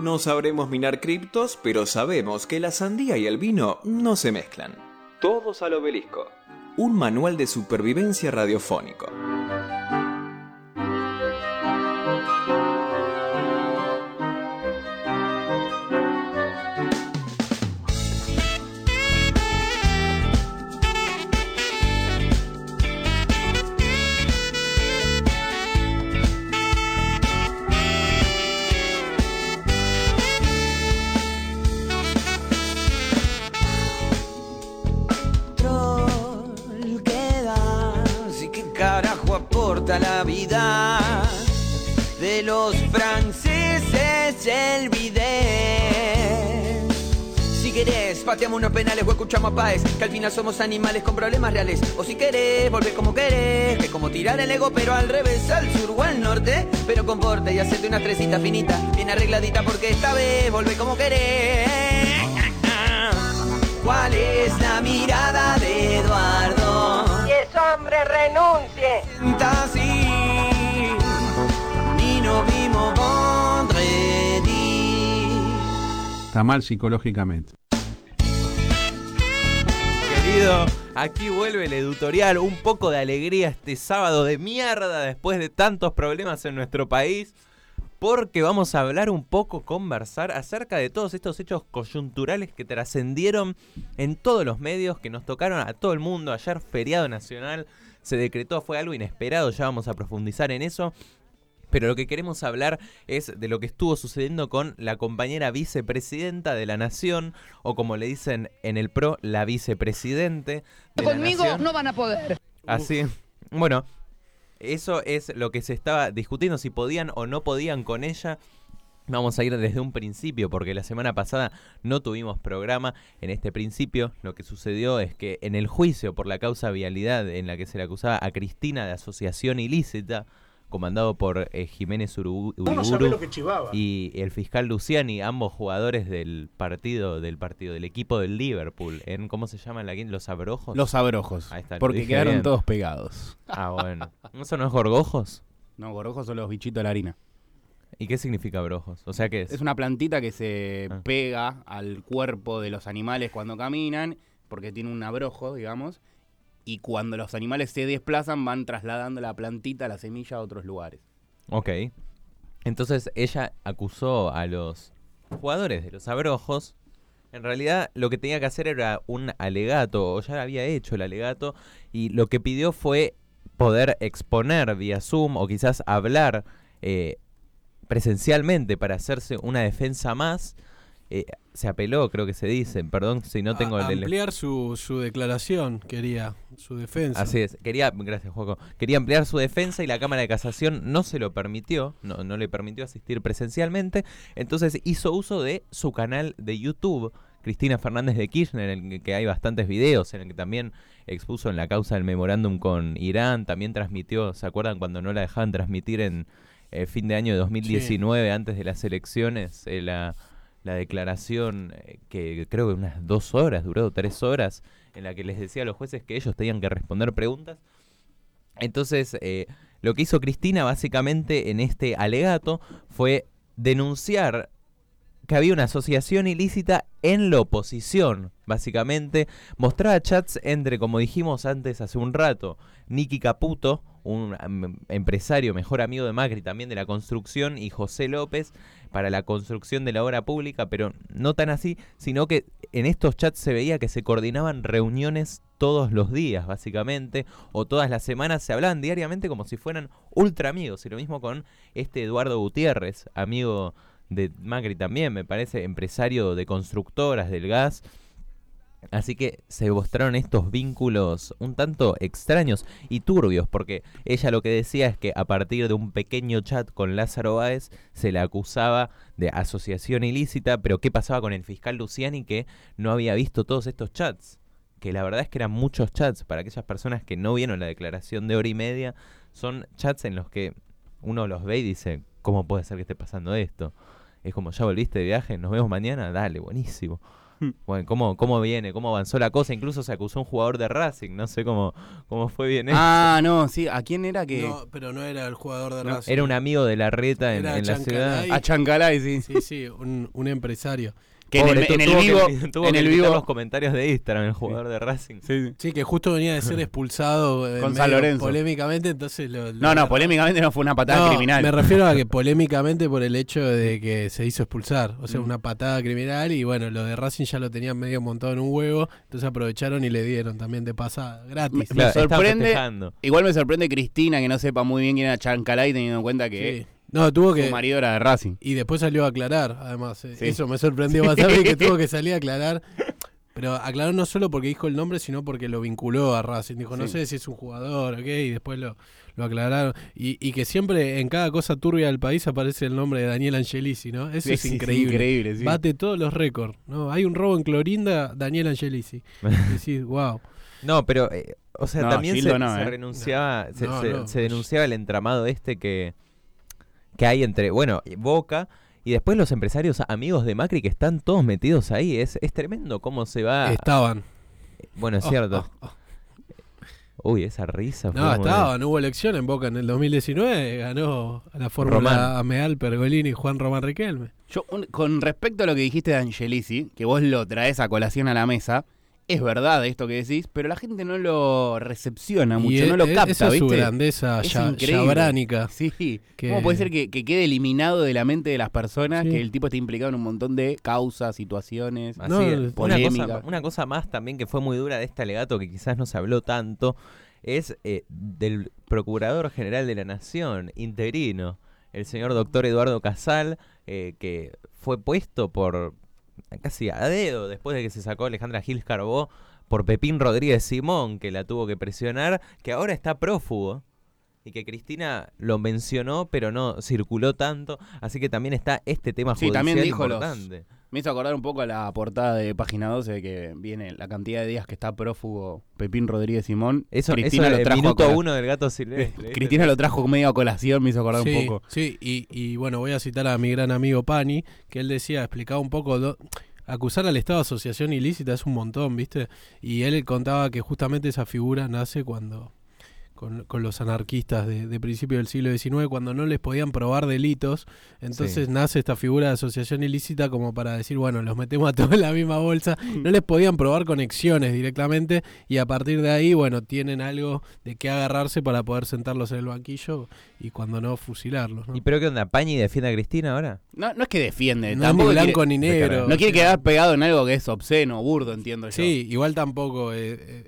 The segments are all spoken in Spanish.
No sabremos minar criptos, pero sabemos que la sandía y el vino no se mezclan. Todos al obelisco. Un manual de supervivencia radiofónico. Pateamos unos penales o escuchamos a Paez, que al final somos animales con problemas reales. O si querés, volver como querés, que es como tirar el ego, pero al revés, al sur o al norte, pero con porte y hacerte una tresita finita, bien arregladita, porque esta vez volver como querés. ¿Cuál es la mirada de Eduardo? Y ese hombre renuncie. Así, y no vimos. Está mal psicológicamente. Querido, aquí vuelve el editorial. Un poco de alegría este sábado de mierda después de tantos problemas en nuestro país. Porque vamos a hablar un poco, conversar acerca de todos estos hechos coyunturales que trascendieron en todos los medios, que nos tocaron a todo el mundo. Ayer, feriado nacional, se decretó, fue algo inesperado, ya vamos a profundizar en eso. Pero lo que queremos hablar es de lo que estuvo sucediendo con la compañera vicepresidenta de la Nación, o como le dicen en el PRO, la vicepresidente. De la Conmigo Nación. no van a poder. Así. Bueno, eso es lo que se estaba discutiendo, si podían o no podían con ella. Vamos a ir desde un principio, porque la semana pasada no tuvimos programa. En este principio, lo que sucedió es que en el juicio por la causa vialidad en la que se le acusaba a Cristina de asociación ilícita, comandado por eh, Jiménez Uriburu lo que chivaba. y el fiscal Luciani, ambos jugadores del partido, del partido, del equipo del Liverpool, en ¿cómo se llaman la los abrojos? Los abrojos. Ahí está, porque quedaron bien. todos pegados. Ah, bueno. ¿Eso no es gorgojos? No, gorgojos son los bichitos de la harina. ¿Y qué significa brojos? O sea, ¿qué es? Es una plantita que se Ah. pega al cuerpo de los animales cuando caminan, porque tiene un abrojo, digamos, y cuando los animales se desplazan van trasladando la plantita, la semilla a otros lugares. Ok. Entonces ella acusó a los jugadores de los abrojos. En realidad lo que tenía que hacer era un alegato, o ya había hecho el alegato, y lo que pidió fue poder exponer vía Zoom o quizás hablar eh, presencialmente para hacerse una defensa más. Eh, se apeló, creo que se dice, perdón si no tengo A- el... ampliar su, su declaración, quería, su defensa. Así es, quería, gracias Juaco, quería ampliar su defensa y la Cámara de Casación no se lo permitió, no, no le permitió asistir presencialmente, entonces hizo uso de su canal de YouTube, Cristina Fernández de Kirchner, en el que hay bastantes videos, en el que también expuso en la causa del memorándum con Irán, también transmitió, ¿se acuerdan cuando no la dejaban transmitir en eh, fin de año de 2019, antes de las elecciones, eh, la, la declaración eh, que creo que unas dos horas, duró tres horas, en la que les decía a los jueces que ellos tenían que responder preguntas. Entonces, eh, lo que hizo Cristina básicamente en este alegato fue denunciar que había una asociación ilícita en la oposición, básicamente. Mostraba chats entre, como dijimos antes hace un rato, Nicky Caputo, un em, empresario, mejor amigo de Macri también de la construcción, y José López para la construcción de la obra pública, pero no tan así, sino que en estos chats se veía que se coordinaban reuniones todos los días, básicamente, o todas las semanas, se hablaban diariamente como si fueran ultra amigos, y lo mismo con este Eduardo Gutiérrez, amigo de Macri también, me parece, empresario de constructoras del gas. Así que se mostraron estos vínculos un tanto extraños y turbios, porque ella lo que decía es que a partir de un pequeño chat con Lázaro Báez se la acusaba de asociación ilícita, pero ¿qué pasaba con el fiscal Luciani que no había visto todos estos chats? Que la verdad es que eran muchos chats para aquellas personas que no vieron la declaración de hora y media, son chats en los que uno los ve y dice, ¿cómo puede ser que esté pasando esto? Es como, ya volviste de viaje, nos vemos mañana, dale, buenísimo. Bueno, ¿cómo, ¿Cómo viene? ¿Cómo avanzó la cosa? Incluso se acusó a un jugador de Racing. No sé cómo, cómo fue bien eso. Ah, no, sí. ¿A quién era que...? No, pero no era el jugador de No, Racing. Era un amigo de la reta en, en la ciudad. A Chancalay, sí. Sí, sí, un, un empresario. Que en el, Pobre, en el tuvo que- vivo... tuvo en que el vivo... los comentarios de Instagram, el jugador de Racing. Sí, sí. Sí, que justo venía de ser expulsado eh, Con San Lorenzo. polémicamente, entonces lo, lo- No, no, polémicamente no fue una patada No, criminal. Me refiero a que polémicamente por el hecho de que se hizo expulsar, o sea, Mm. una patada criminal y bueno, lo de Racing ya lo tenían medio montado en un huevo, entonces aprovecharon y le dieron también de pasada, gratis. Me sorprende-. Igual me sorprende Cristina que no sepa muy bien quién era Chancalay teniendo en cuenta que Sí. No, tuvo su que marido era de Racing. y después salió a aclarar, además, eh, Sí. eso me sorprendió más a mí que tuvo que salir a aclarar. Pero aclaró no solo porque dijo el nombre, sino porque lo vinculó a Racing. Dijo, no Sí. sé si es un jugador, ¿ok? Y después lo, lo aclararon. Y, y que siempre en cada cosa turbia del país aparece el nombre de Daniel Angelici, ¿no? Eso Sí, es sí, sí, increíble. increíble, sí. Bate todos los récords, ¿no? Hay un robo en Clorinda, Daniel Angelici. Y decís, wow. No, pero, eh, o sea, No, también se, no, se eh. renunciaba, se, No, se- no. se denunciaba el entramado este que, que hay entre, bueno, Boca y después los empresarios amigos de Macri que están todos metidos ahí. Es, es tremendo cómo se va. Estaban. Bueno, es Oh, cierto. oh, oh. Uy, esa risa. fue No, de- estaban. Hubo elección en Boca en el 2019. Ganó la Fórmula. Ameal, Pergolini y Juan Román Riquelme. Yo, un- con respecto a lo que dijiste de Angelici, que vos lo traes a colación a la mesa, es verdad esto que decís, pero la gente no lo recepciona mucho, e- no lo e- capta, Esa es su ¿viste? grandeza Es ya, yabránica. Sí, Que- ¿cómo puede ser que, que quede eliminado de la mente de las personas Sí. que el tipo esté implicado en un montón de causas, situaciones? Así No, es. es- una, polémica. cosa, una cosa más también que fue muy dura de este alegato que quizás no se habló tanto es eh, del Procurador General de la Nación, interino, el señor doctor Eduardo Casal, eh, que fue puesto por casi a dedo después de que se sacó Alejandra Gil Carbó por Pepín Rodríguez Simón, que la tuvo que presionar, que ahora está prófugo. Y que Cristina lo mencionó, pero no circuló tanto. Así que también está este tema Sí, judicial también dijo los-. Me hizo acordar un poco a la portada de Página 12 de que viene la cantidad de días que está prófugo Pepín Rodríguez Simón. Eso, Cristina eso lo el trajo minuto uno del gato silvestre. Cristina lo trajo medio a colación, me hizo acordar Sí, un poco. sí, y, y bueno, voy a citar a mi gran amigo Pani, que él decía, explicaba un poco, acusar al Estado de asociación ilícita es un montón, ¿viste? Y él contaba que justamente esa figura nace cuando, con, con los anarquistas de, de principio del siglo XIX, cuando no les podían probar delitos, entonces Sí. nace esta figura de asociación ilícita como para decir, bueno, los metemos a todos en la misma bolsa, no les podían probar conexiones directamente y a partir de ahí, bueno, tienen algo de qué agarrarse para poder sentarlos en el banquillo y cuando no, fusilarlos. ¿no? ¿Y pero qué onda? ¿Pañi defiende a Cristina ahora? No, no es que defiende, No es tampoco blanco quiere- ni negro. no quiere quedar pegado en algo que es obsceno, burdo, entiendo yo. Sí, igual tampoco. eh, eh,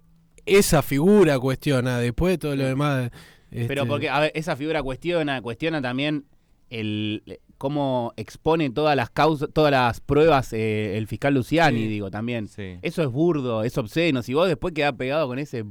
esa figura cuestiona, después de todo lo demás. Pero este, porque, a ver, esa figura cuestiona, cuestiona también el cómo expone todas las causas, todas las pruebas eh, el fiscal Luciani, Sí. digo, también. Sí. Eso es burdo, es obsceno. Si vos después quedás pegado con ese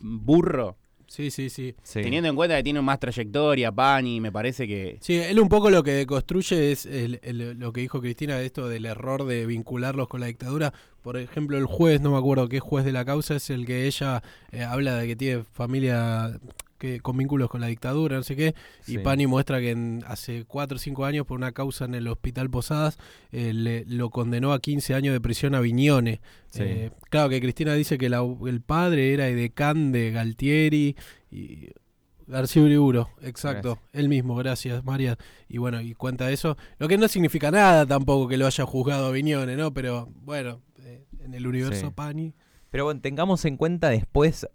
burro, Sí, sí, sí. Sí. teniendo en cuenta que tiene más trayectoria, Pani, me parece que... Sí, él un poco lo que deconstruye es el- el- lo que dijo Cristina de esto del error de vincularlos con la dictadura. Por ejemplo, el juez, no me acuerdo qué juez de la causa, es el que ella eh, habla de que tiene familia que con vínculos con la dictadura, no sé qué, y Sí. Pani muestra que en- hace 4 o 5 años por una causa en el Hospital Posadas eh, le- lo condenó a 15 años de prisión a Viñone. Sí. Eh, claro que Cristina dice que la- el padre era edecán de Galtieri y García Uriburo, exacto, él mismo, gracias María. Y bueno, y cuenta eso, lo que no significa nada tampoco que lo haya juzgado Viñone, ¿no? Pero bueno, en el universo Sí. Pani. Pero bueno, tengamos en cuenta después,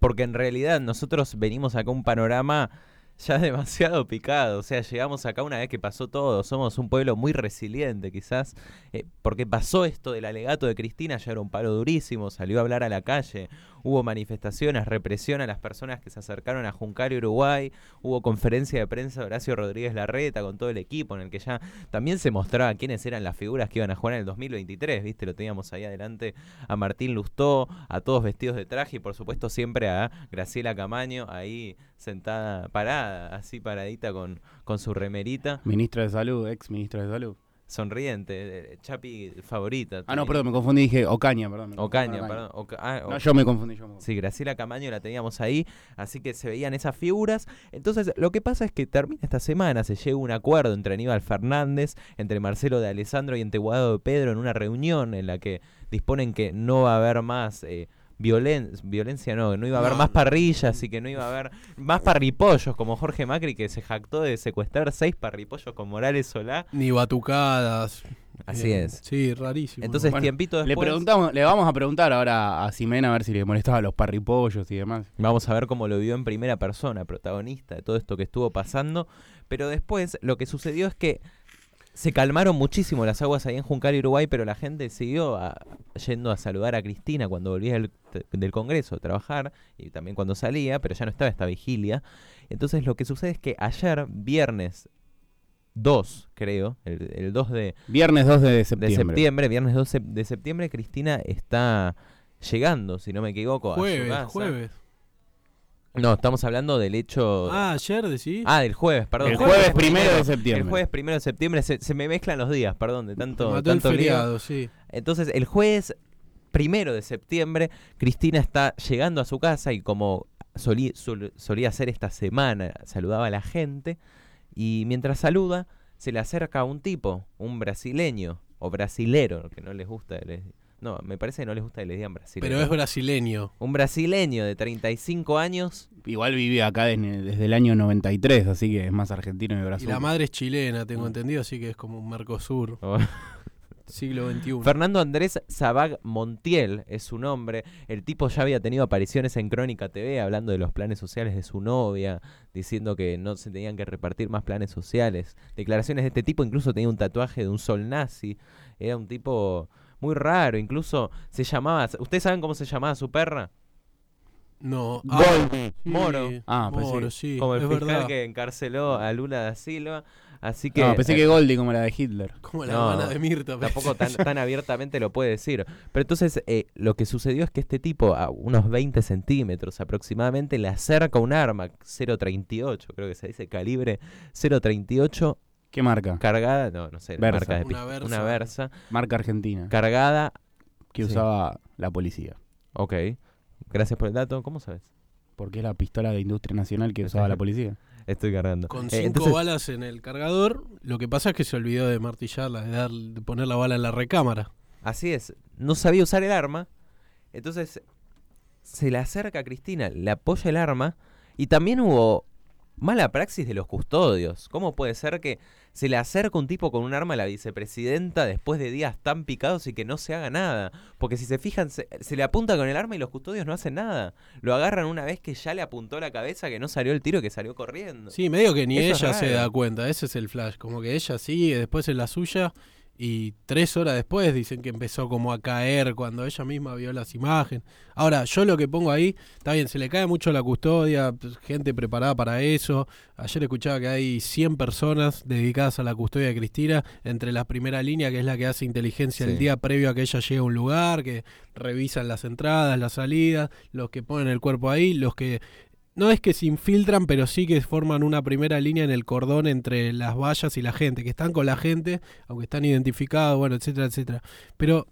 porque en realidad nosotros venimos acá a un panorama ya demasiado picado. O sea, llegamos acá una vez que pasó todo. Somos un pueblo muy resiliente, quizás. eh, porque pasó esto del alegato de Cristina, ya era un palo durísimo. Salió a hablar a la calle. Hubo manifestaciones, represión a las personas que se acercaron a Juncal y Uruguay. Hubo conferencia de prensa de Horacio Rodríguez Larreta con todo el equipo, en el que ya también se mostraba quiénes eran las figuras que iban a jugar en el 2023. ¿Viste? Lo teníamos ahí adelante a Martín Lustó, a todos vestidos de traje y por supuesto siempre a Graciela Camaño ahí sentada, parada, así paradita con, con su remerita. Ministro de Salud, ex ministro de Salud. Sonriente, eh, Chapi favorita. Ah, no, perdón, me confundí, dije Ocaña, perdón. Ocaña, perdón. Oca- ah, No, yo me confundí. Yo me confundí. Sí, Graciela Camaño la teníamos ahí, así que se veían esas figuras. Entonces, lo que pasa es que termina esta semana, se llega un acuerdo entre Aníbal Fernández, entre Marcelo de Alessandro y Enteguado de Pedro en una reunión en la que disponen que no va a haber más eh, violen- violencia, no, no iba a haber No, más parrillas y que no iba a haber más parripollos, como Jorge Macri que se jactó de secuestrar seis parripollos con Morales Solá. Ni batucadas. Así Eh, es. Sí, rarísimo. Entonces, Bueno, tiempito Le después, preguntamos, le vamos a preguntar ahora a Ximena a ver si le molestaba los parripollos y demás. Vamos a ver cómo lo vio en primera persona, protagonista de todo esto que estuvo pasando. Pero después lo que sucedió es que se calmaron muchísimo las aguas ahí en Juncal, Uruguay, pero la gente siguió a- yendo a saludar a Cristina cuando volvía del, del Congreso a trabajar y también cuando salía, pero ya no estaba esta vigilia. Entonces lo que sucede es que ayer, viernes 2, creo, el, el 2 de, Viernes 2 de de septiembre. septiembre, viernes 12 de septiembre, Cristina está llegando, si no me equivoco, a su Jueves, casa. jueves. No, estamos hablando del hecho. Ah, ayer decís. Ah, del jueves, perdón. El jueves primero de septiembre. El jueves primero de septiembre se, se me mezclan los días, perdón, de tanto, mató el tanto lío. feriado, sí. Entonces, el jueves primero de septiembre, Cristina está llegando a su casa y como solí- sol- solía hacer esta semana, saludaba a la gente y mientras saluda, se le acerca un tipo, un brasileño o brasilero, que no les gusta, les- no, me parece que no les gusta que les digan brasileño. Pero es brasileño. Un brasileño de 35 años Igual vive acá desde, desde el año 93, así que es más argentino que Y Brasil. la madre es chilena, tengo entendido, así que es como un Mercosur, o- siglo XXI. Fernando Andrés Sabag Montiel es su nombre. El tipo ya había tenido apariciones en Crónica TV hablando de los planes sociales de su novia, diciendo que no se tenían que repartir más planes sociales. Declaraciones de este tipo, incluso tenía un tatuaje de un sol nazi. Era un tipo muy raro, incluso se llamaba... ¿Ustedes saben cómo se llamaba su perra? No. Goldie. sí, Moro. Ah, pensé Moro, sí, como el es fiscal verdad. que encarceló a Lula da Silva. Así que... No, pensé eh, que Goldie como la de Hitler. Como la No, hermana de Mirta. tampoco tan, tan abiertamente lo puede decir. Pero entonces eh, lo que sucedió es que este tipo, a unos 20 centímetros aproximadamente, le acerca un arma 0.38, creo que se dice calibre 0.38, ¿Qué marca? cargada, no, no sé, Versa. marca de Una Versa. una Versa, Marca argentina. cargada, Que sí. usaba la policía. ok, gracias por el dato, ¿cómo sabes? Porque es la pistola de industria nacional que usaba la policía. Estoy cargando. Con Eh, cinco entonces- balas en el cargador. Lo que pasa es que se olvidó de martillarla, de, dar, de poner la bala en la recámara. Así es, no sabía usar el arma, entonces se le acerca a Cristina, le apoya el arma y también hubo mala praxis de los custodios. ¿Cómo puede ser que se le acerca un tipo con un arma a la vicepresidenta después de días tan picados y que no se haga nada? Porque si se fijan, se, se le apunta con el arma y los custodios no hacen nada. Lo agarran una vez que ya le apuntó la cabeza, que no salió el tiro que salió corriendo. Sí, medio que ni Eso es ella se da cuenta. Ese es el flash. Como que ella sigue después en la suya. Y tres horas después dicen que empezó como a caer cuando ella misma vio las imágenes. Ahora, yo lo que pongo ahí, está bien, se le cae mucho la custodia, pues, gente preparada para eso. Ayer escuchaba que hay 100 personas dedicadas a la custodia de Cristina, entre la primera línea, que es la que hace inteligencia el día previo a que ella llegue a un lugar, que revisan las entradas, las salidas, los que ponen el cuerpo ahí, los que no es que se infiltran, pero sí que forman una primera línea en el cordón entre las vallas y la gente, que están con la gente, aunque están identificados, bueno, etcétera, etcétera. Pero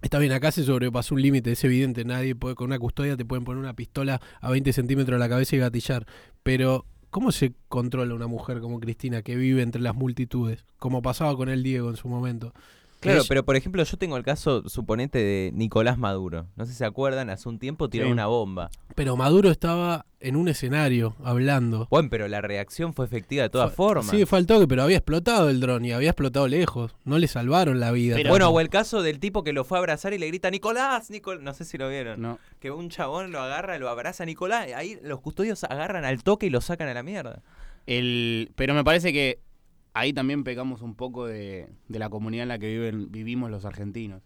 está bien, acá se sobrepasó un límite, es evidente, nadie puede, con una custodia te pueden poner una pistola a 20 centímetros de la cabeza y gatillar. Pero, ¿cómo se controla una mujer como Cristina que vive entre las multitudes? Como pasaba con el Diego en su momento. Claro, pero por ejemplo, yo tengo el caso, suponete, de Nicolás Maduro. No sé si se acuerdan, hace un tiempo tiró Sí. una bomba. Pero Maduro estaba en un escenario hablando. Bueno, pero la reacción fue efectiva de todas formas. Sí, faltó que, pero había explotado el dron y había explotado lejos. No le salvaron la vida. Pero- bueno, o el caso del tipo que lo fue a abrazar y le grita Nicolás, Nicolás, no sé si lo vieron, No. que un chabón lo agarra, lo abraza Nicolás, y ahí los custodios agarran al toque y lo sacan a la mierda. El, pero me parece que ahí también pecamos un poco de, de la comunidad en la que viven, vivimos los argentinos.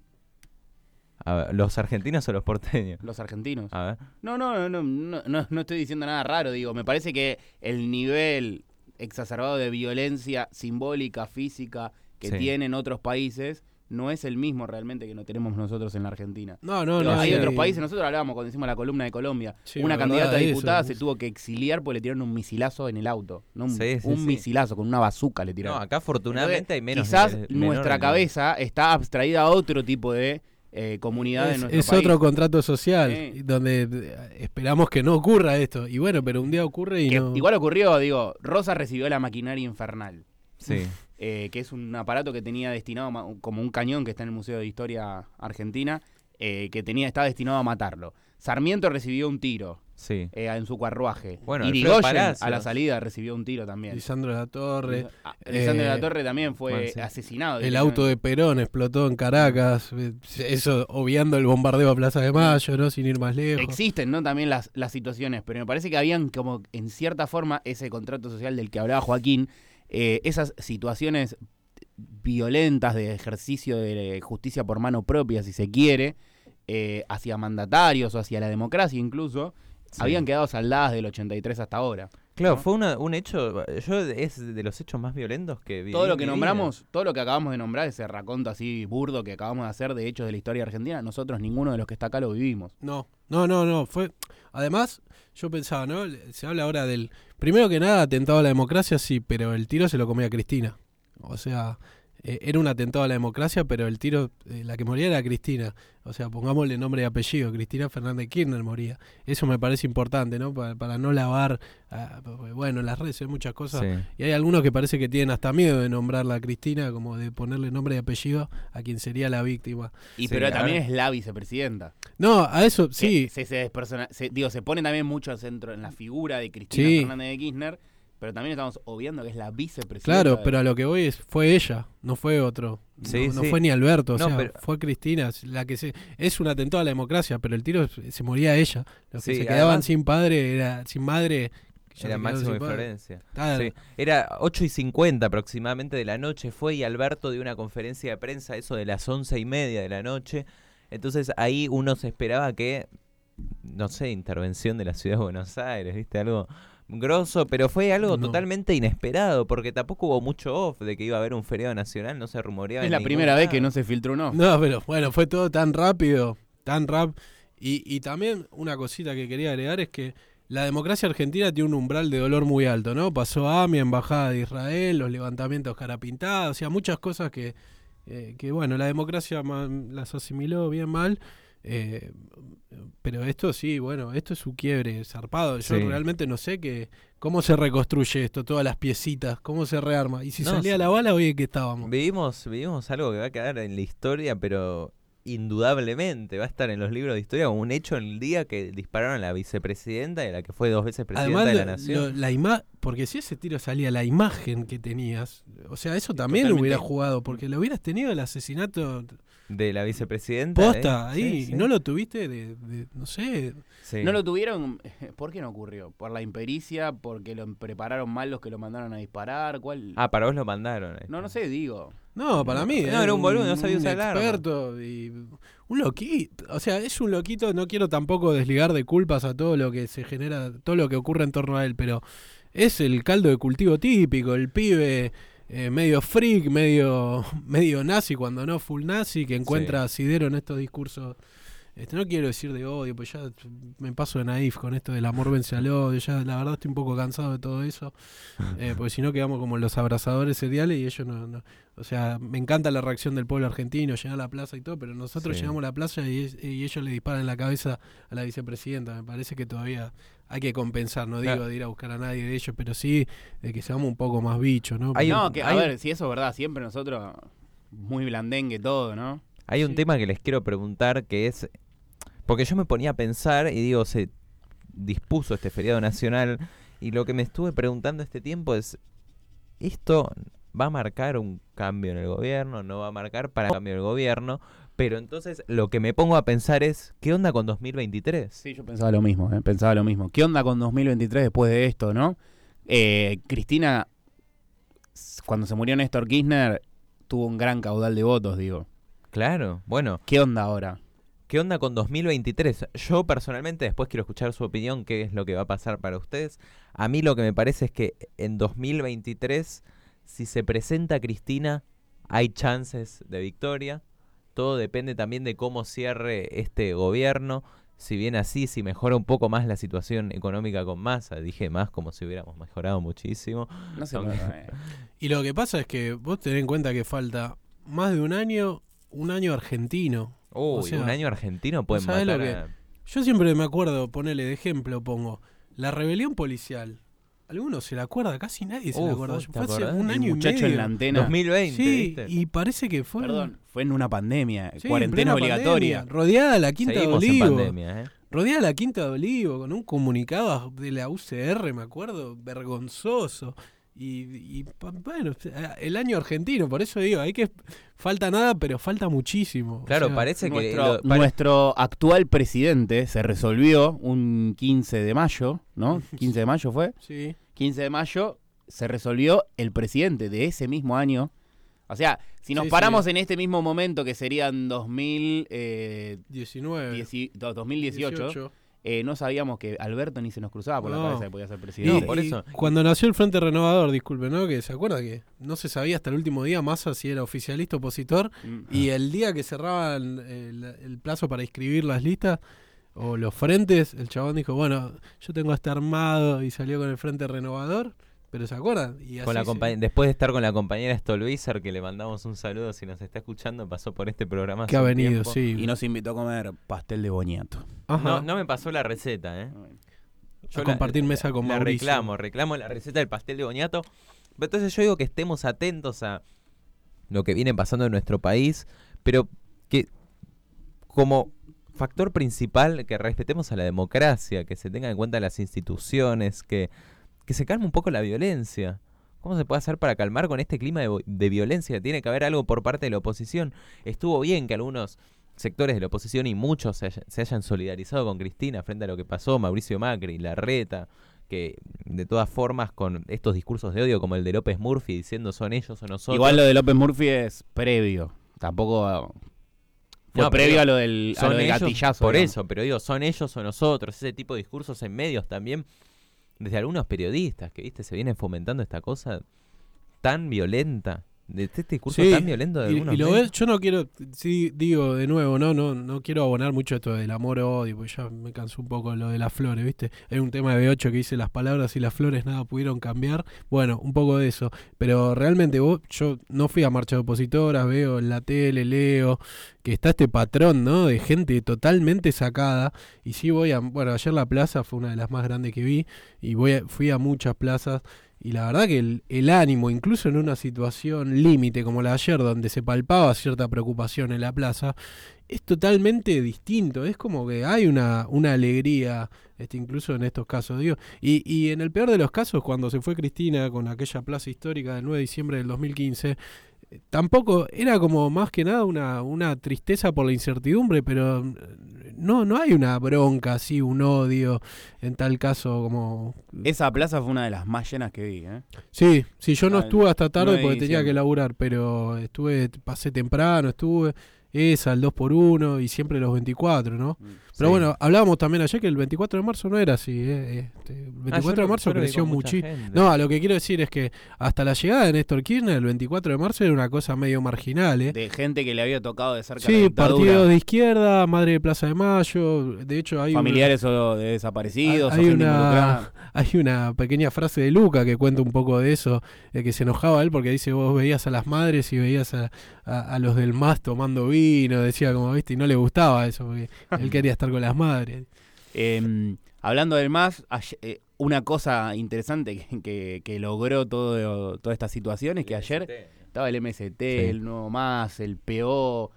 A ver, ¿Los argentinos o los porteños? Los argentinos. A ver. No, no, no, no, no, no estoy diciendo nada raro, digo, me parece que el nivel exacerbado de violencia simbólica, física que Sí. tienen otros países no es el mismo realmente que no tenemos nosotros en la Argentina. No, no, no. hay sí. otros países, nosotros hablábamos cuando hicimos la columna de Colombia. Sí, una candidata a diputada eso. se tuvo que exiliar porque le tiraron un misilazo en el auto. ¿no? Un, Sí, sí, un sí. misilazo con una bazuca le No, tiraron. acá afortunadamente Entonces, hay menos. Quizás menor nuestra cabeza está abstraída a otro tipo de eh, comunidad en Es, nuestro es país. otro contrato social Sí. donde eh, esperamos que no ocurra esto. Y bueno, pero un día ocurre y Que no. Igual ocurrió, digo, Rosa recibió la maquinaria infernal. Sí. eh, que es un aparato que tenía destinado como un cañón que está en el Museo de Historia Argentina, eh, que tenía estaba destinado a matarlo. Sarmiento recibió un tiro Sí. eh, en su carruaje. Bueno, Irigoyen, a la salida recibió un tiro también. Lisandro de la Torre. Ah, Lisandro de la Torre también fue sí. asesinado. El auto de Perón explotó en Caracas. Eso obviando el bombardeo a Plaza de Mayo, ¿no? Sin ir más lejos. Existen, ¿no? También las, las situaciones, pero me parece que habían como, en cierta forma, ese contrato social del que hablaba Joaquín, eh, esas situaciones violentas de ejercicio de justicia por mano propia, si se quiere, eh, hacia mandatarios o hacia la democracia incluso, Sí. habían quedado saldadas del 83 hasta ahora. Claro, ¿no? fue una- un hecho. Yo es de los hechos más violentos que vi. Todo lo que nombramos, todo lo que acabamos de nombrar, ese raconto así burdo que acabamos de hacer de hechos de la historia argentina, nosotros ninguno de los que está acá lo vivimos. No, no, no, no. Fue. Además, yo pensaba, ¿no? Se habla ahora del. Primero que nada, atentado a la democracia, sí, pero el tiro se lo comía Cristina. O sea, eh, era un atentado a la democracia, pero el tiro, eh, la que moría era Cristina. O sea, pongámosle nombre y apellido. Cristina Fernández Kirchner moría. Eso me parece importante, ¿no? Para, para no lavar. ah, bueno, en las redes hay muchas cosas. Sí. Y hay algunos que parece que tienen hasta miedo de nombrarla a Cristina, como de ponerle nombre y apellido a quien sería la víctima. Y Sí, pero también es la vicepresidenta. No, a eso sí. Se, se despersona- se- digo, se pone también mucho al centro en la figura de Cristina Sí. Fernández de Kirchner, pero también estamos obviando que es la vicepresidenta. Claro, de- pero a lo que voy es, fue ella, no fue otro. Sí, no, no sí. fue ni Alberto, o sea, pero- fue Cristina, la que se es un atentado a la democracia, pero el tiro se moría ella. Los que se quedaban además- sin padre, era sin madre. ya Era Máximo de. Florencia. Sí. Era 8 y 50 aproximadamente de la noche. Fue y Alberto dio una conferencia de prensa, eso de las once y media de la noche. Entonces ahí uno se esperaba que, no sé, intervención de la ciudad de Buenos Aires, ¿viste? Algo grosso, pero fue algo No. totalmente inesperado, porque tampoco hubo mucho off de que iba a haber un feriado nacional, no se rumoreaba. es la primera vez que no se filtró no. No, pero bueno, fue todo tan rápido, tan rap. Y, y también una cosita que quería agregar es que la democracia argentina tiene un umbral de dolor muy alto, ¿no? Pasó a mi embajada de Israel, los levantamientos carapintados, o sea, muchas cosas que, eh, que bueno, la democracia las asimiló bien mal. eh, pero esto sí, bueno, esto es su quiebre zarpado. Yo Sí. realmente no sé que, cómo se reconstruye esto, todas las piecitas, cómo se rearma. Y si No, salía la bala, hoy en qué estábamos. Vivimos, vivimos algo que va a quedar en la historia, pero indudablemente va a estar en los libros de historia como un hecho en el día que dispararon a la vicepresidenta y a la que fue dos veces presidenta Además, de la nación. lo- la ima- porque si ese tiro salía, la imagen que tenías, o sea, eso también lo hubiera jugado, porque lo hubieras tenido el asesinato de la vicepresidenta. posta ¿eh? ahí, Sí, no lo tuviste de, de- no sé, sí. No lo tuvieron, ¿por qué no ocurrió? ¿Por la impericia? ¿Porque lo prepararon mal los que lo mandaron a disparar? ¿Cuál? Ah, para vos lo mandaron. eh. no, no sé, digo. no, para mí, No, eh, era un boludo, no sabía usar el arma. experto y un loquito, o sea, es un loquito, no quiero tampoco desligar de culpas a todo lo que se genera, todo lo que ocurre en torno a él, pero es el caldo de cultivo típico, el pibe eh, medio freak, medio, medio nazi, cuando no full nazi, que encuentra asidero en estos discursos. Este, no quiero decir de odio, pues ya me paso de naif con esto del amor vence al odio. Ya la verdad estoy un poco cansado de todo eso. eh, porque si no quedamos como los abrazadores seriales y ellos no, no- O sea, me encanta la reacción del pueblo argentino, llegar a la plaza y todo, pero nosotros Sí. llegamos a la plaza y, y ellos le disparan en la cabeza a la vicepresidenta. Me parece que todavía hay que compensar, no digo Claro. de ir a buscar a nadie de ellos, pero sí de que seamos un poco más bichos, ¿no? Hay no, que a hay ver, si eso es verdad, siempre nosotros muy blandengue todo, ¿no? Hay un tema que les quiero preguntar que es. Porque yo me ponía a pensar y digo, se dispuso este feriado nacional y lo que me estuve preguntando este tiempo es: ¿esto va a marcar un cambio en el gobierno? ¿No va a marcar para un cambio en el gobierno? Pero entonces lo que me pongo a pensar es: ¿qué onda con 2023? Sí, yo pensaba lo mismo, ¿eh? pensaba lo mismo. ¿Qué onda con 2023 después de esto, no? Eh, Cristina, cuando se murió Néstor Kirchner, tuvo un gran caudal de votos, digo. Claro, bueno, ¿Qué onda ahora? ¿Qué onda con 2023? Yo personalmente, después quiero escuchar su opinión, qué es lo que va a pasar para ustedes. A mí lo que me parece es que en 2023, si se presenta Cristina, hay chances de victoria. Todo depende también de cómo cierre este gobierno. Si bien así, si mejora un poco más la situación económica con masa, dije más como si hubiéramos mejorado muchísimo. No. Aunque- eh, Y lo que pasa es que vos tenés en cuenta que falta más de un año, un año argentino. Uy, O sea, un año argentino pueden ¿sabés lo matar que- a- Yo siempre me acuerdo, ponele de ejemplo, pongo, la rebelión policial. ¿Alguno se la acuerda? Casi nadie se la acuerda. ¿te Fue hace un el año y muchacho medio. en la antena. 2020, Sí, ¿viste? y parece que fue... Perdón, fue en una pandemia, Sí, cuarentena obligatoria. pandemia, rodeada la Quinta Seguimos de en Olivo. pandemia, ¿eh? Rodeada la Quinta de Olivo con un comunicado de la UCR, me acuerdo, vergonzoso. Y, y, bueno, el año argentino, por eso digo, hay que falta nada, pero falta muchísimo. O Claro, sea, parece que Nuestro, lo- pare- nuestro actual presidente se resolvió un 15 de mayo, ¿no? 15 de mayo fue. Sí. 15 de mayo se resolvió el presidente de ese mismo año. O sea, si nos Sí, paramos sí. en este mismo momento, que serían 2000, eh, 19. dieci- do- 2018, 18. Eh, no sabíamos que Alberto ni se nos cruzaba por la cabeza que podía ser presidente. No, por y eso. Cuando nació el Frente Renovador, disculpe, ¿no? Que se acuerda que no se sabía hasta el último día Massa si era oficialista o opositor. Mm. Y el día que cerraban el, el plazo para inscribir las listas o los frentes, el chabón dijo, bueno, yo tengo este armado y salió con el Frente Renovador. Pero ¿se acuerdan? Y con la así se- después de estar con la compañera Stolbizer, que le mandamos un saludo si nos está escuchando, pasó por este programa. que ha venido, tiempo. sí. Y nos invitó a comer pastel de boñato. Ajá. No, no me pasó la receta, ¿eh? A compartir mesa con la Mauricio. reclamo, reclamo la receta del pastel de boñato. Pero entonces yo digo que estemos atentos a lo que viene pasando en nuestro país, pero que como factor principal que respetemos a la democracia, que se tengan en cuenta las instituciones, que, que se calme un poco la violencia. ¿Cómo se puede hacer para calmar con este clima de, de violencia? Tiene que haber algo por parte de la oposición. Estuvo bien que algunos sectores de la oposición y muchos se, haya- se hayan solidarizado con Cristina frente a lo que pasó, Mauricio Macri, Larreta, que de todas formas con estos discursos de odio como el de López Murphy diciendo son ellos o nosotros. Igual lo de López Murphy es previo. Tampoco ah, fue No, previo a lo del, a son lo del ellos, gatillazo. por digamos. eso, pero digo, son ellos o nosotros, ese tipo de discursos en medios también, desde algunos periodistas que, viste, se vienen fomentando esta cosa tan violenta, de este discurso Sí, tan violento de y, algunos y lo ves, yo no quiero, sí, digo de nuevo, no, no, no quiero abonar mucho esto del amor-odio, porque ya me cansó un poco lo de las flores, ¿viste? Hay un tema de B8 que dice las palabras y las flores nada pudieron cambiar. Bueno, un poco de eso. Pero realmente vos, yo no fui a marcha de opositoras, veo en la tele, leo, que está este patrón, ¿no? De gente totalmente sacada. Y sí voy a, bueno, ayer la plaza fue una de las más grandes que vi, y voy a- fui a muchas plazas. Y la verdad que el, ánimo, incluso en una situación límite como la de ayer, donde se palpaba cierta preocupación en la plaza, es totalmente distinto. Es como que hay una, una alegría, este, incluso en estos casos. Digo. Y, y en el peor de los casos, cuando se fue Cristina con aquella plaza histórica del 9 de diciembre del 2015, eh, tampoco era como más que nada una, una tristeza por la incertidumbre, pero eh, no, no hay una bronca así, un odio, en tal caso como Esa plaza fue una de las más llenas que vi. ¿eh? Sí, sí, yo no estuve hasta tarde 9 de porque tenía que laburar, pero estuve, pasé temprano, estuve esa, el 2x1 y siempre los 24, ¿no? Pero Sí. bueno, hablábamos también ayer que el 24 de marzo no era así, ¿eh? Este, el 24 Ah, de marzo creció muchísimo. No, a lo que quiero decir es que hasta la llegada de Néstor Kirchner, el 24 de marzo era una cosa medio marginal, ¿eh? De gente que le había tocado de cerca la Sí, partidos de izquierda, Madre de Plaza de Mayo, de hecho hay una- familiares o de desaparecidos, hay o gente una, hay una pequeña frase de Luca que cuenta un poco de eso, de que se enojaba él porque dice, vos veías a las madres y veías a, a- a los del MAS tomando vino, decía como, viste, y no le gustaba eso, porque él quería estar con las madres. Eh, hablando del MAS, ayer- eh, una cosa interesante que, que- que logró todo, toda esta situación es que ayer estaba el MST, el nuevo MAS, el PO.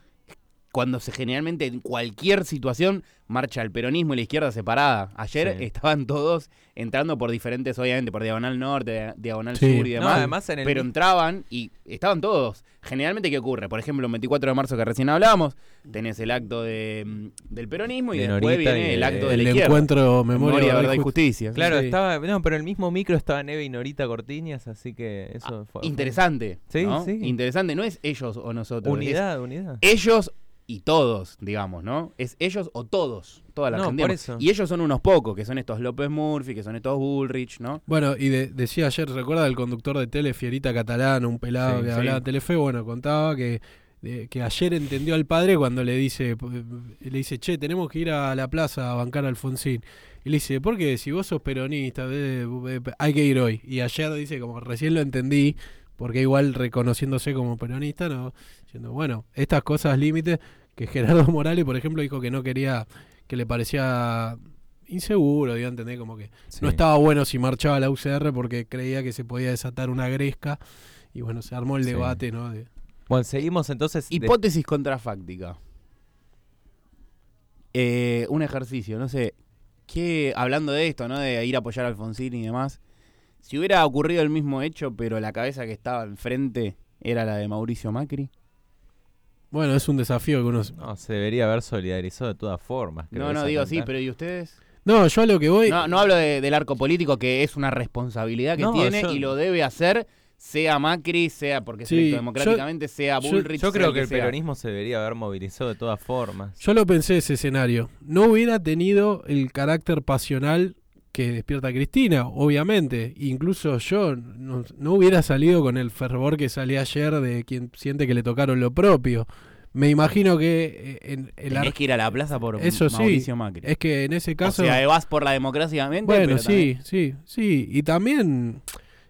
Cuando se generalmente en cualquier situación marcha el peronismo y la izquierda separada. Ayer Sí. estaban todos entrando por diferentes, obviamente, por Diagonal Norte, Diagonal Sí. Sur y No, demás. además en el pero entraban y estaban todos. Generalmente, ¿qué ocurre? Por ejemplo, el 24 de marzo que recién hablábamos, tenés el acto de, mm, del peronismo y De después Norita viene y el de- acto de el la izquierda. encuentro Memoria, Memoria, verdad y Ju- justicia. Claro, Sí. estaba, no, pero en el mismo micro estaba Neve y Norita Cortiñas, así que eso fue, fue- Interesante. Sí, ¿no? sí. Interesante. No es ellos o nosotros. Unidad, unidad. ellos y todos, digamos, ¿no? Es ellos o todos, toda la No, Argentina. por eso. Y ellos son unos pocos, que son estos López Murphy, que son estos Bullrich, ¿no? Bueno, y de- decía ayer, ¿recuerda el conductor de tele, Fierita Catalán, un pelado Sí, que sí. hablaba en Telefe? Bueno, contaba que, de- que ayer entendió al padre cuando le dice, le dice, che, tenemos que ir a la plaza a bancar a Alfonsín. Y le dice, ¿por qué? Si vos sos peronista, hay que ir hoy. Y ayer dice, como recién lo entendí, porque igual reconociéndose como peronista, no, diciendo, bueno, estas cosas límites, que Gerardo Morales, por ejemplo, dijo que no quería, que le parecía inseguro, dio a entender como que Sí. no estaba bueno si marchaba la UCR porque creía que se podía desatar una gresca. Y bueno, se armó el Sí. debate, ¿no? De, Bueno, seguimos entonces. de- Hipótesis contrafáctica. Eh, un ejercicio, no sé. ¿Qué, hablando de esto, ¿no? De ir a apoyar a Alfonsín y demás. Si hubiera ocurrido el mismo hecho, pero la cabeza que estaba enfrente era la de Mauricio Macri. Bueno, es un desafío que uno... No, se debería haber solidarizado de todas formas. No, no, digo sí, pero ¿y ustedes? No, yo a lo que voy... No, no hablo de- del arco político, que es una responsabilidad que No, tiene yo- y lo debe hacer, sea Macri, sea porque es Sí, electo yo- democráticamente, sea yo- Bullrich. Yo sea creo que el sea. peronismo se debería haber movilizado de todas formas. Yo lo pensé ese escenario. No hubiera tenido el carácter pasional que despierta Cristina, obviamente. Incluso yo no, no hubiera salido con el fervor que salí ayer de quien siente que le tocaron lo propio. Me imagino que eh, en ar- que ir a la plaza por Eso sí, Mauricio Macri. es que en ese caso... O sea, vas por la democracia mente, Bueno, pero sí, sí, sí. Y también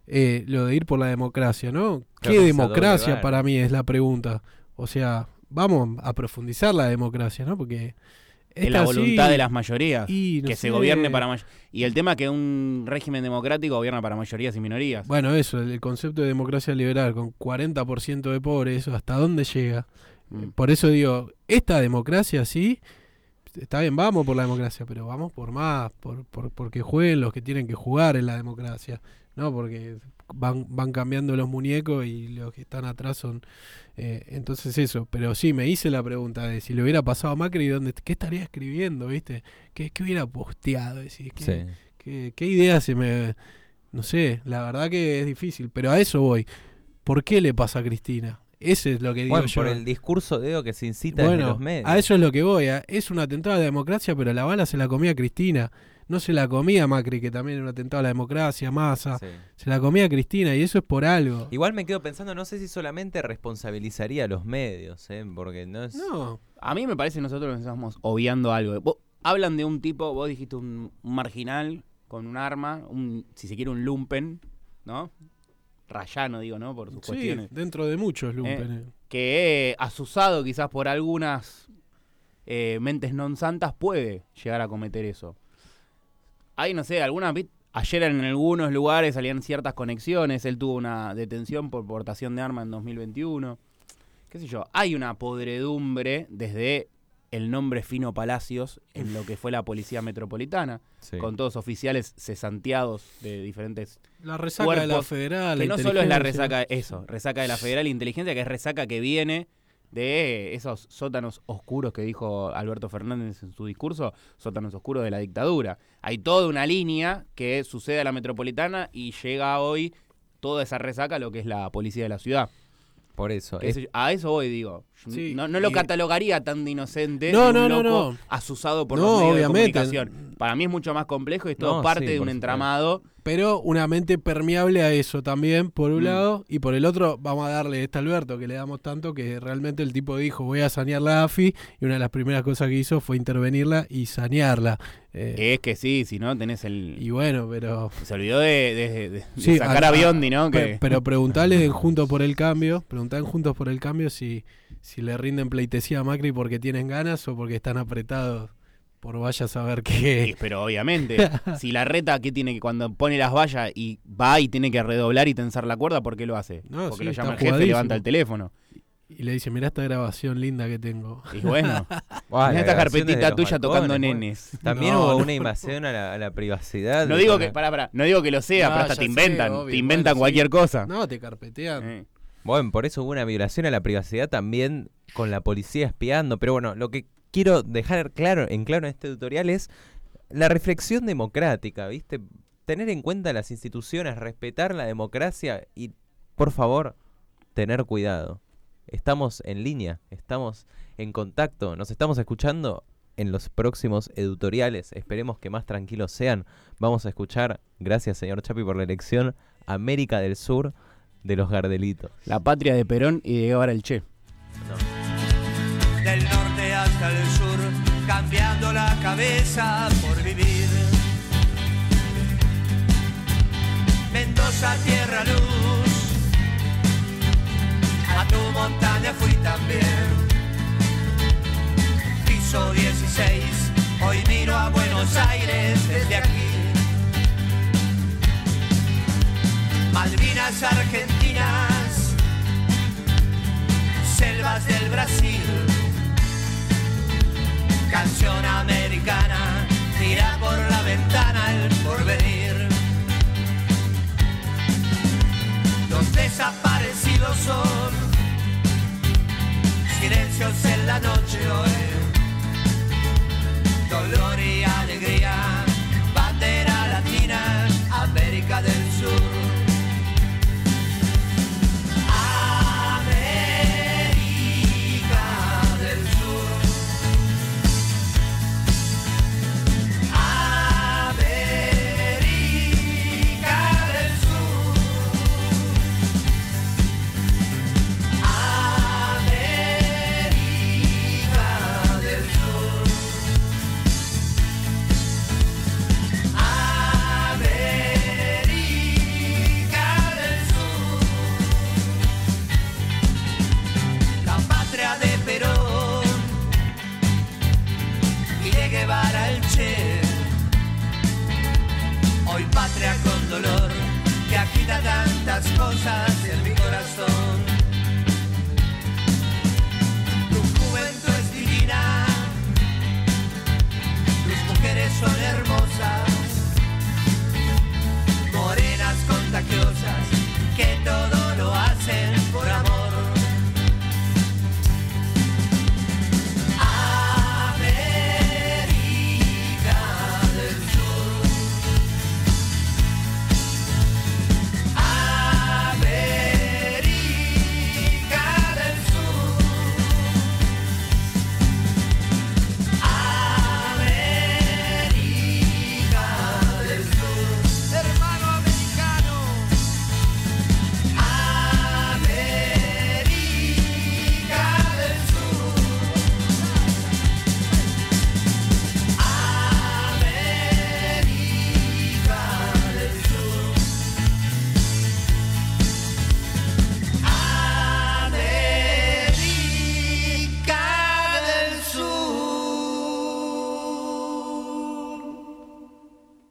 eh, lo de ir por la democracia, ¿no? Creo ¿Qué democracia para mí es la pregunta? O sea, vamos a profundizar la democracia, ¿no? Porque es la voluntad sí- de las mayorías. y no que se gobierne para Y el tema que un régimen democrático gobierna para mayorías y minorías. Bueno, eso, el concepto de democracia liberal con 40% de pobres, eso, ¿hasta dónde llega? Mm. Por eso digo, esta democracia sí, está bien, vamos por la democracia, pero vamos por más, por, por, porque jueguen los que tienen que jugar en la democracia, ¿no? Porque van, van cambiando los muñecos y los que están atrás son... eh, entonces eso, pero sí, me hice la pregunta de si le hubiera pasado a Macri, ¿dónde, ¿qué estaría escribiendo, viste? ¿Qué, qué hubiera posteado? Decís, ¿qué, Sí. ¿Qué, qué idea se me.? No sé, la verdad que es difícil, pero a eso voy. ¿Por qué le pasa a Cristina? Ese es lo que digo Bueno, yo. por el discurso de que se incita desde bueno, los medios. a eso es lo que voy. a- Es un atentado a la democracia, pero la bala se la comía Cristina. No se la comía Macri, que también era un atentado a la democracia, Massa. Sí. Se la comía Cristina y eso es por algo. Igual me quedo pensando, no sé si solamente responsabilizaría a los medios, ¿eh? porque no es... No, A mí me parece que nosotros nos estamos obviando algo. Vos- hablan de un tipo, vos dijiste un, un marginal con un arma, un, si se quiere un lumpen, ¿no? Rayano, digo, ¿no? Por sus sí, cuestiones. dentro de muchos lumpen. eh. que eh, asusado quizás por algunas eh, mentes non santas puede llegar a cometer eso. Hay, no sé, algunas... Ayer en algunos lugares salían ciertas conexiones, él tuvo una detención por portación de arma en 2021. Qué sé yo, hay una podredumbre desde el nombre Fino Palacios en lo que fue la Policía Metropolitana, Sí. con todos oficiales cesanteados de diferentes La resaca de la federal. que la no solo es la resaca, eso, resaca de la Federal e Inteligencia, que es resaca que viene de esos sótanos oscuros que dijo Alberto Fernández en su discurso, sótanos oscuros de la dictadura. Hay toda una línea que sucede a la metropolitana y llega hoy toda esa resaca a lo que es la policía de la ciudad. Por eso. Que es- eso- a eso hoy digo. Sí, no, no lo catalogaría tan de inocente, No, un no, no, loco no. asusado por No, los medios obviamente. de comunicación. Para mí es mucho más complejo y es todo No, parte sí, de un entramado. Pero una mente permeable a eso también, por un Mm. lado, y por el otro, vamos a darle este a Alberto, que le damos tanto, que realmente el tipo dijo, voy a sanear la AFI, y una de las primeras cosas que hizo fue intervenirla y sanearla. Eh, Que es que sí, si no tenés el... y bueno, pero... Se olvidó de, de- de- de Sí, sacar a- a, Biondi, ¿no? Que, pero preguntarle en Juntos por el Cambio, preguntar en Juntos por el Cambio si, si le rinden pleitesía a Macri porque tienen ganas o porque están apretados por vaya a saber Sí, qué. pero obviamente, si la reta que tiene que cuando pone las vallas y va y tiene que redoblar y tensar la cuerda, ¿por qué lo hace? No, Porque sí, lo llama el jefe, jugadísimo. levanta el teléfono. Y le dice, mira esta grabación linda que tengo. Y bueno, mirá esta carpetita tuya tocando nenes. También No, hubo no, una no. invasión a la, a la privacidad. No digo que, pará, pará, no digo que lo sea, No, pero hasta te sé, inventan, obvio, te inventan bueno, cualquier sí. cosa. No, te carpetean. Eh. Bueno, por eso hubo una violación a la privacidad también con la policía espiando. Pero bueno, lo que quiero dejar claro en claro en este tutorial es la reflexión democrática, ¿viste? Tener en cuenta las instituciones, respetar la democracia y, por favor, tener cuidado. estamos en línea, estamos en contacto, nos estamos escuchando en los próximos editoriales. Esperemos que más tranquilos sean. Vamos a escuchar, gracias señor Chapi por la elección, América del Sur de los Gardelitos. La patria de Perón y de Guevara el Che. del norte hasta sur, cambiando la cabeza por vivir. Mendoza, tierra, luz, a tu montaña fui también. Piso 16, hoy miro a Buenos Aires desde aquí. Malvinas Argentinas, selvas del Brasil, canción americana, tira por la ventana el porvenir. Los desaparecidos son silencios en la noche hoy, dolor